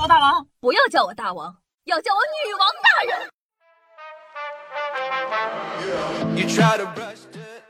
我大王，不要叫我大王，要叫我女王大人。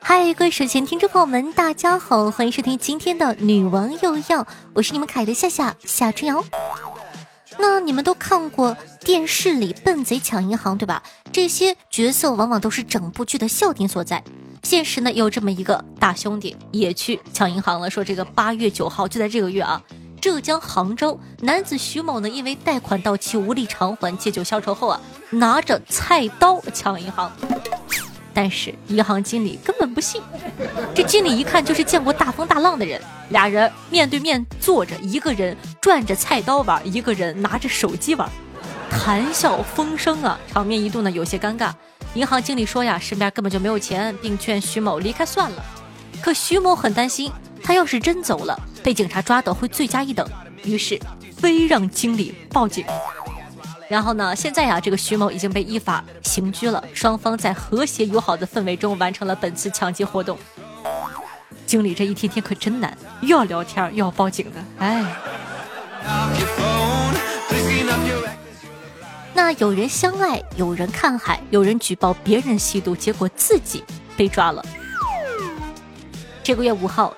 嗨，各位睡前听众朋友们，大家好，欢迎收听今天的女王又要，我是你们可爱的夏夏夏春瑶。那你们都看过电视里笨贼抢银行对吧？这些角色往往都是整部剧的笑点所在。现实呢，有这么一个大兄弟也去抢银行了，说这个八月九号就在这个月啊，浙江杭州男子徐某呢，因为贷款到期无力偿还，借酒消愁后啊，拿着菜刀抢银行。但是银行经理根本不信，这经理一看就是见过大风大浪的人。俩人面对面坐着，一个人转着菜刀玩，一个人拿着手机玩，谈笑风生啊，场面一度呢有些尴尬。银行经理说呀，身边根本就没有钱，并劝徐某离开算了。可徐某很担心，他要是真走了，被警察抓到会罪加一等，于是非让经理报警。然后呢？现在呀，这个徐某已经被依法刑拘了。双方在和谐友好的氛围中完成了本次抢劫活动。经理这一天天可真难，又要聊天又要报警的，哎。那有人相爱，有人看海，有人举报别人吸毒，结果自己被抓了。这个月五号，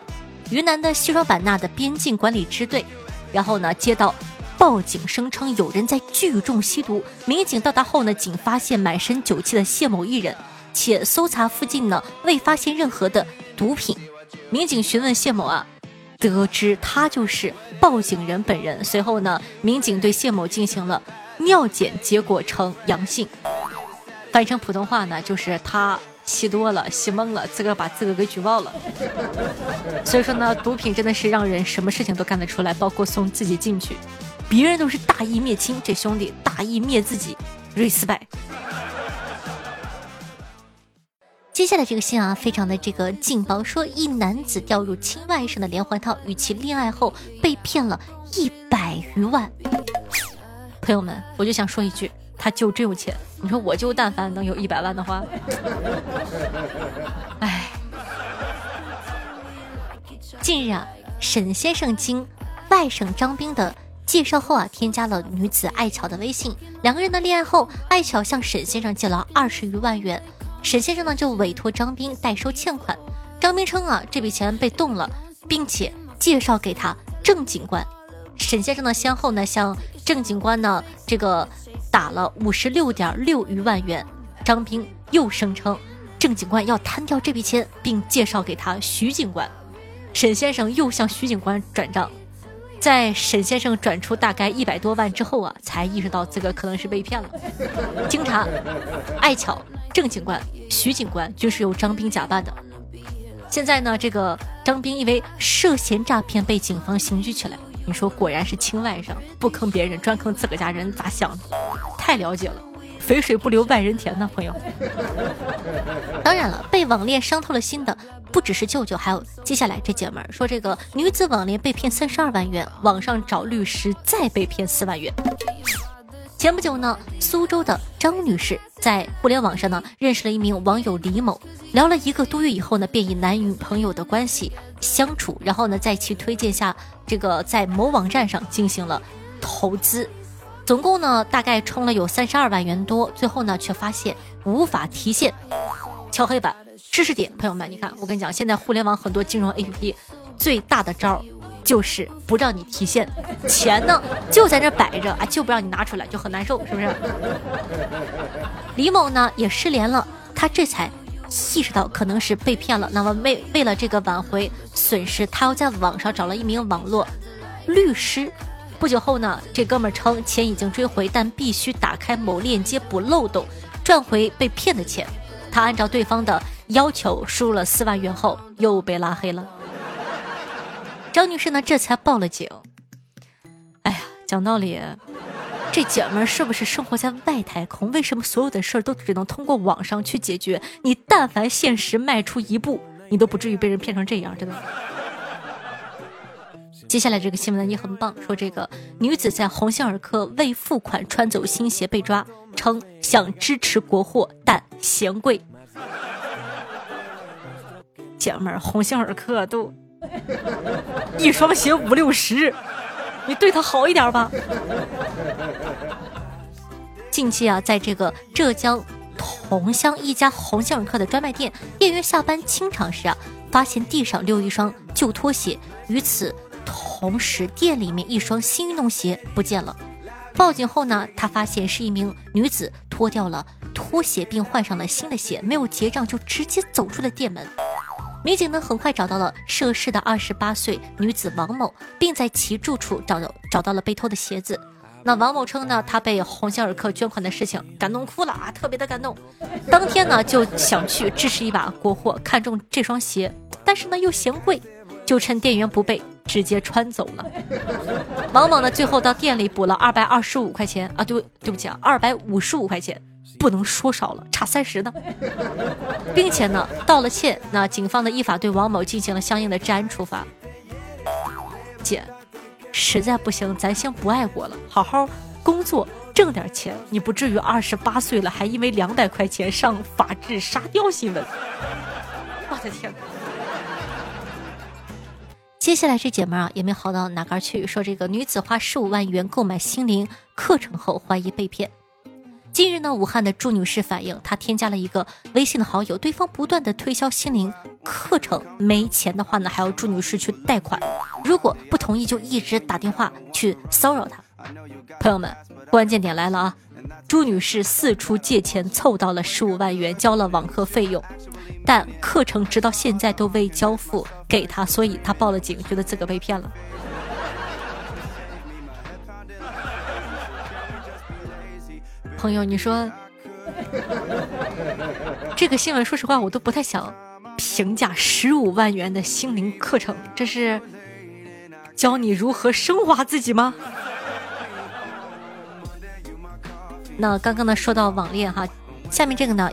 云南的西双版纳的边境管理支队，然后呢接到。报警声称有人在聚众吸毒，民警到达后呢，仅发现满身酒气的谢某一人，且搜查附近呢未发现任何的毒品。民警询问谢某啊，得知他就是报警人本人。随后呢，民警对谢某进行了尿检，结果呈阳性。翻译成普通话呢，就是他吸多了，吸懵了，自个儿把自个儿给举报了。所以说呢，毒品真的是让人什么事情都干得出来，包括送自己进去。别人都是大义灭亲，这兄弟大义灭自己瑞斯拜。接下来这个信啊，非常的这个劲爆，说一男子掉入亲外甥的连环套，与其恋爱后被骗了一百余万。朋友们，我就想说一句，他就真有钱。你说我就但凡能有一百万的话，哎。近日啊，沈先生经外甥张兵的。介绍后啊，添加了女子艾巧的微信。两个人的恋爱后，艾巧向沈先生借了二十余万元，沈先生呢就委托张斌代收欠款。张斌称啊，这笔钱被冻了，并且介绍给他郑警官。沈先生呢先后呢向郑警官呢这个打了五十六点六余万元。张斌又声称郑警官要摊掉这笔钱，并介绍给他徐警官。沈先生又向徐警官转账。在沈先生转出大概一百多万之后啊，才意识到自个可能是被骗了。经查，艾巧、郑警官、徐警官均是由张兵假扮的。现在呢，这个张兵因为涉嫌诈骗被警方刑拘起来。你说果然是亲外甥，不坑别人，专坑自个家人，咋想的？太了解了。肥水不流外人田呢，朋友。当然了，被网恋伤透了心的不只是舅舅，还有接下来这姐们儿说，这个女子网恋被骗三十二万元，网上找律师再被骗四万元。前不久呢，苏州的张女士在互联网上呢认识了一名网友李某，聊了一个多月以后呢，便以男女朋友的关系相处，然后呢，在其推荐下，这个在某网站上进行了投资。总共呢，大概充了有三十二万元多，最后呢，却发现无法提现，敲黑板。知识点，朋友们，你看，我跟你讲，现在互联网很多金融 APP 最大的招儿就是不让你提现，钱呢就在那摆着啊，就不让你拿出来，就很难受，是不是？李某呢也失联了，他这才意识到可能是被骗了。那么为为了这个挽回损失，他又在网上找了一名网络律师。不久后呢，这哥们称钱已经追回，但必须打开某链接补漏洞，赚回被骗的钱。他按照对方的要求输入了四万元后，又被拉黑了。张女士呢，这才报了警。哎呀，讲道理，这姐们儿是不是生活在外太空？为什么所有的事儿都只能通过网上去解决？你但凡现实迈出一步，你都不至于被人骗成这样，真的。接下来这个新闻呢也很棒，说这个女子在鸿星尔克未付款穿走新鞋被抓，称想支持国货但嫌贵。姐们儿，鸿星尔克都一双鞋五六十，你对他好一点吧。近期啊，在这个浙江桐乡一家鸿星尔克的专卖店，店员下班清场时啊，发现地上留一双旧拖鞋，与此同时，店里面一双新运动鞋不见了。报警后呢，他发现是一名女子脱掉了拖鞋，并换上了新的鞋，没有结账就直接走出了店门。民警呢很快找到了涉事的二十八岁女子王某，并在其住处找到找到了被偷的鞋子。那王某称呢，他被鸿星尔克捐款的事情感动哭了啊，特别的感动。当天呢就想去支持一把国货，看中这双鞋，但是呢又嫌贵，就趁店员不备，直接穿走了。王某呢最后到店里补了二百二十五块钱啊，对对不起啊，二百五十五块钱。不能说少了，差三十呢，并且呢道了歉。那警方呢依法对王某进行了相应的治安处罚。姐，实在不行，咱先不爱国了，好好工作挣点钱。你不至于二十八岁了还因为两百块钱上法制沙雕新闻。我的天哪！接下来这姐们啊也没好到哪嘎去，说这个女子花十五万元购买心灵课程后怀疑被骗。近日呢，武汉的朱女士反映，她添加了一个微信的好友，对方不断的推销心灵课程，没钱的话呢，还要朱女士去贷款，如果不同意，就一直打电话去骚扰她。朋友们，关键点来了啊！朱女士四处借钱凑到了十五万元，交了网课费用，但课程直到现在都未交付给她，所以她报了警，觉得自个被骗了。朋友，你说 这个新闻，说实话，我都不太想评价。十五万元的心灵课程，这是教你如何升华自己吗？那刚刚呢，说到网恋哈，下面这个呢，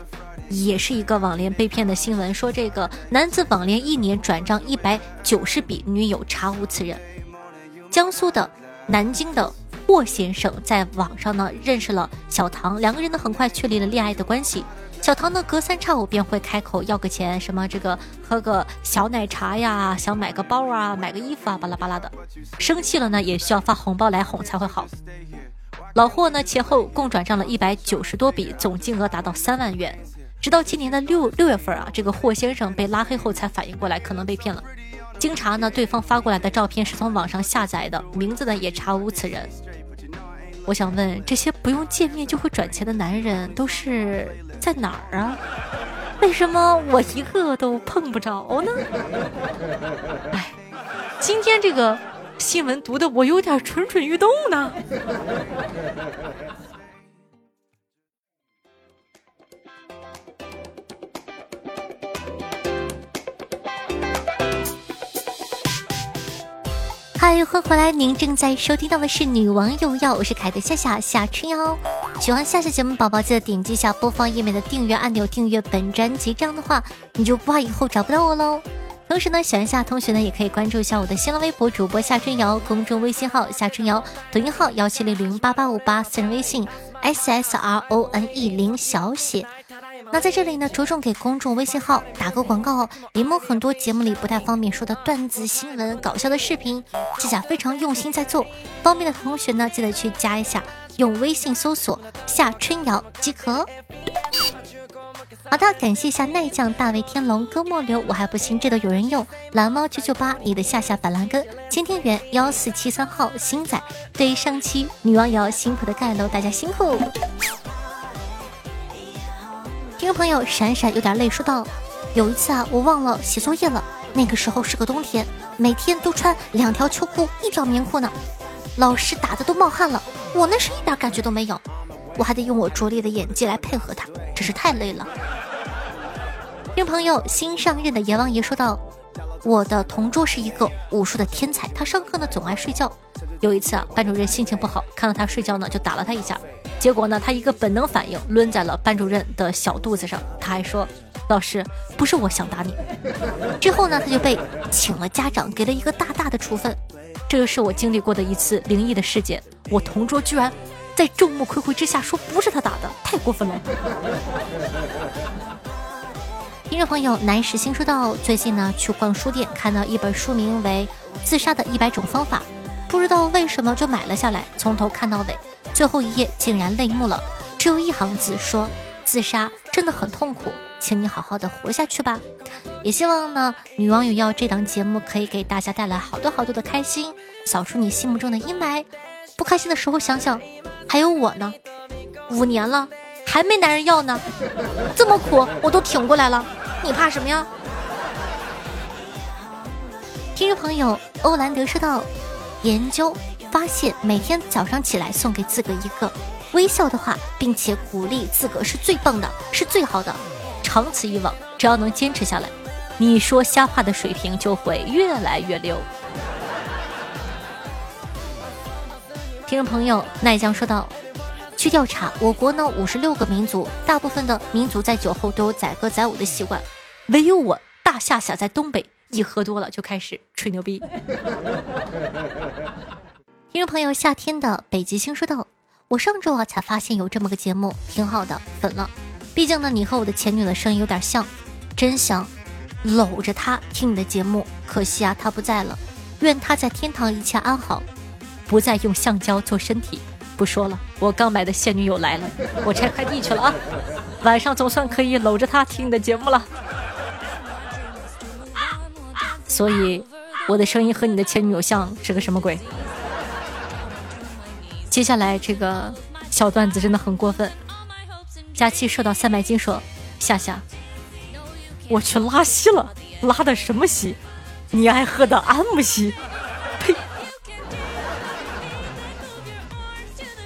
也是一个网恋被骗的新闻。说这个男子网恋一年转账一百九十笔，女友查无此人。江苏的南京的。霍先生在网上呢认识了小唐，两个人呢很快确立了恋爱的关系。小唐呢隔三差五便会开口要个钱，什么这个喝个小奶茶呀，想买个包啊，买个衣服啊，巴拉巴拉的。生气了呢也需要发红包来哄才会好。老霍呢前后共转账了一百九十多笔，总金额达到三万元。直到今年的六六月份啊，这个霍先生被拉黑后才反应过来可能被骗了。经查呢，对方发过来的照片是从网上下载的，名字呢也查无此人。我想问，这些不用见面就会转钱的男人都是在哪儿啊？为什么我一个都碰不着呢？哎，今天这个新闻读的我有点蠢蠢欲动呢。嗨，欢迎回来！您正在收听到的是《女王有药》，我是凯的夏夏夏春瑶。喜欢夏夏节目宝宝，记得点击一下播放页面的订阅按钮，订阅本专辑。这样的话，你就不怕以后找不到我喽。同时呢，喜欢夏同学呢，也可以关注一下我的新浪微博主播夏春瑶，公众微信号夏春瑶，抖音号幺七零零八八五八，私人微信 s s r o n e 零小写。那在这里呢，着重给公众微信号打个广告哦。联盟很多节目里不太方便说的段子、新闻、搞笑的视频，夏夏非常用心在做。方便的同学呢，记得去加一下，用微信搜索夏春瑶即可。好的，感谢一下耐酱、大卫天龙、哥莫流，我还不信这都有人用。蓝猫九九八，你的夏夏板蓝根，千天元幺四七三号，星仔，对于上期女王瑶辛苦的盖楼，大家辛苦。听朋友闪闪有点累，说道：“有一次啊，我忘了写作业了。那个时候是个冬天，每天都穿两条秋裤，一条棉裤呢。老师打的都冒汗了，我那是一点感觉都没有。我还得用我拙劣的演技来配合他，真是太累了。”听朋友新上任的阎王爷说道：“我的同桌是一个武术的天才，他上课呢总爱睡觉。有一次啊，班主任心情不好，看到他睡觉呢，就打了他一下。”结果呢，他一个本能反应，抡在了班主任的小肚子上。他还说：“老师，不是我想打你。” 之后呢，他就被请了家长，给了一个大大的处分。这是我经历过的一次灵异的事件。我同桌居然在众目睽睽之下说不是他打的，太过分了。听众朋友，南石新说道：最近呢，去逛书店，看到一本书名为《自杀的一百种方法》。不知道为什么就买了下来，从头看到尾，最后一页竟然泪目了，只有一行字说：“自杀真的很痛苦，请你好好的活下去吧。”也希望呢，女网友要这档节目可以给大家带来好多好多的开心，扫除你心目中的阴霾。不开心的时候想想，还有我呢，五年了还没男人要呢，这么苦我都挺过来了，你怕什么呀？听众朋友欧兰德说道。研究发现，每天早上起来送给自个一个微笑的话，并且鼓励自个是最棒的，是最好的。长此以往，只要能坚持下来，你说瞎话的水平就会越来越溜。听众朋友奈江说道：“据调查，我国呢五十六个民族，大部分的民族在酒后都有载歌载舞的习惯，唯有我大夏夏在东北。”一喝多了就开始吹牛逼。听众朋友，夏天的北极星说道：“我上周啊才发现有这么个节目，挺好的，粉了。毕竟呢，你和我的前女友的声音有点像，真想搂着她听你的节目。可惜啊，她不在了，愿她在天堂一切安好，不再用橡胶做身体。不说了，我刚买的现女友来了，我拆快递去了啊。晚上总算可以搂着她听你的节目了。”所以，我的声音和你的前女友像是个什么鬼？接下来这个小段子真的很过分。佳期受到三百斤说：“夏夏，我去拉稀了，拉的什么稀？你爱喝的安慕希。”呸！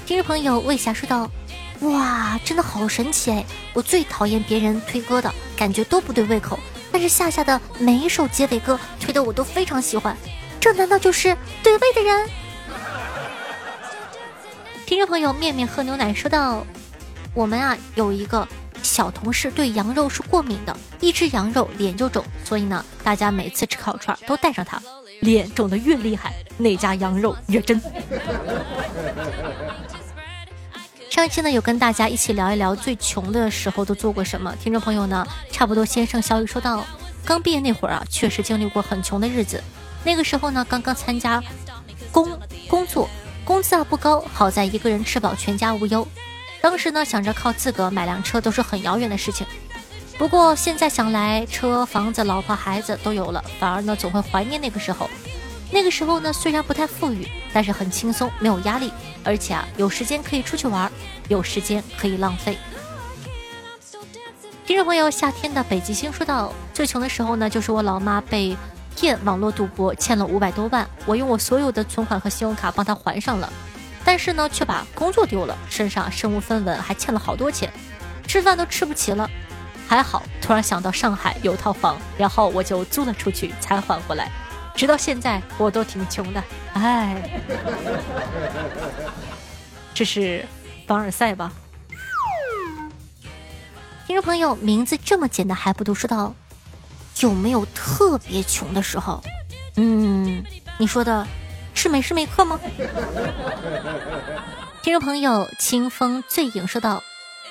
听众朋友魏霞说道：“哇，真的好神奇哎！我最讨厌别人推歌的感觉都不对胃口。”但是夏夏的每一首结尾歌推的我都非常喜欢，这难道就是对味的人？听众朋友面面喝牛奶说到：“我们啊有一个小同事对羊肉是过敏的，一吃羊肉脸就肿，所以呢大家每次吃烤串都带上它，脸肿的越厉害，那家羊肉越真。”上期呢有跟大家一起聊一聊最穷的时候都做过什么，听众朋友呢差不多先生小雨说到，刚毕业那会儿啊，确实经历过很穷的日子。那个时候呢，刚刚参加工工作，工资啊不高，好在一个人吃饱全家无忧。当时呢想着靠自个买辆车都是很遥远的事情，不过现在想来，车房子老婆孩子都有了，反而呢总会怀念那个时候。那个时候呢，虽然不太富裕，但是很轻松，没有压力，而且啊，有时间可以出去玩，有时间可以浪费。听众朋友，夏天的北极星说道：“最穷的时候呢，就是我老妈被骗网络赌博，欠了五百多万，我用我所有的存款和信用卡帮他还上了，但是呢，却把工作丢了，身上身无分文，还欠了好多钱，吃饭都吃不起了。还好，突然想到上海有套房，然后我就租了出去，才还回来。”直到现在我都挺穷的，哎，这是凡尔赛吧？听众朋友，名字这么简单还不读，说到有没有特别穷的时候？嗯，你说的是每时每刻吗？听众朋友，清风醉影说道：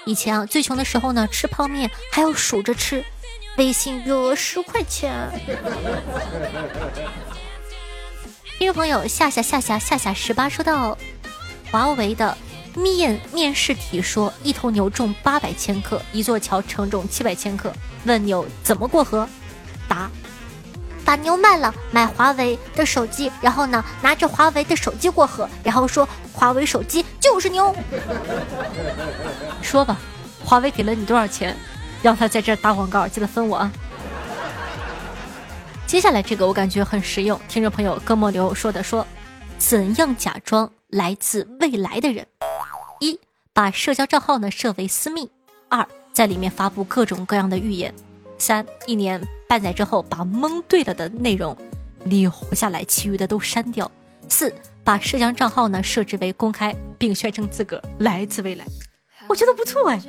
以前啊，最穷的时候呢，吃泡面还要数着吃。微信余额十块钱。听众朋友夏夏夏夏夏夏十八说到，华为的面面试题说一头牛重八百千克，一座桥承重七百千克。问牛怎么过河？答：把牛卖了，买华为的手机，然后呢拿着华为的手机过河，然后说华为手机就是牛。说吧，华为给了你多少钱？让他在这打广告，记得分我啊！接下来这个我感觉很实用，听众朋友哥莫流说的说，怎样假装来自未来的人？一把社交账号呢设为私密；二在里面发布各种各样的预言；三一年半载之后把蒙对了的内容留下来，其余的都删掉；四把社交账号呢设置为公开，并宣称自个儿来自未来。我觉得不错哎。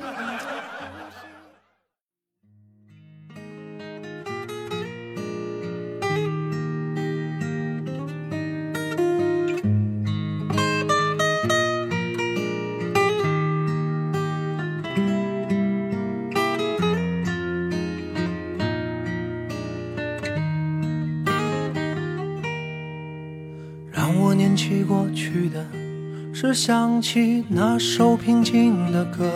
回过去的是想起那首平静的歌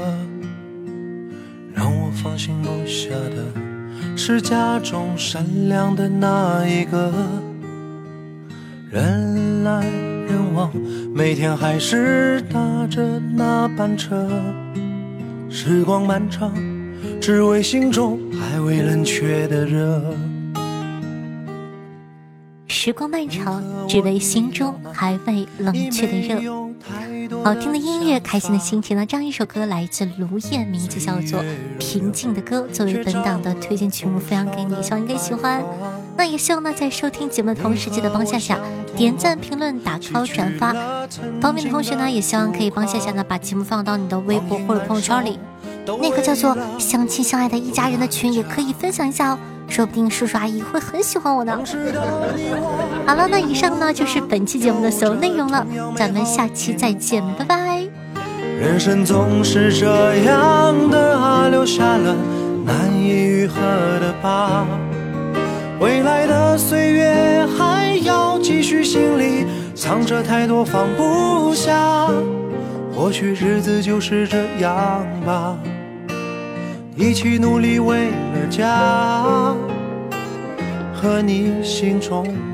让我放心不下的是家中善良的那一个。人来人往每天还是搭着那班车时光漫长只为心中还未冷却的热。时光漫长，只为心中还未冷却的热。好听的音乐，开心的心情呢？这样一首歌来自卢燕，名字叫做《平静的歌》，作为本档的推荐曲目分享给你，希望你可以喜欢。那也希望呢，在收听节目的同时，记得帮夏夏点赞、评论、打 call、转发。方便的同学呢，也希望可以帮夏夏呢把节目放到你的微博或者朋友圈里，那个叫做“相亲相爱的一家人”的群也可以分享一下哦，说不定叔叔阿姨会很喜欢我呢。好了，那以上呢就是本期节目的所有内容了，咱们下期再见，拜拜。人生总是这样的啊，留下了难以愈合的疤。未来的岁月还要继续，心里藏着太多放不下。或许日子就是这样吧，一起努力为了家和你心中。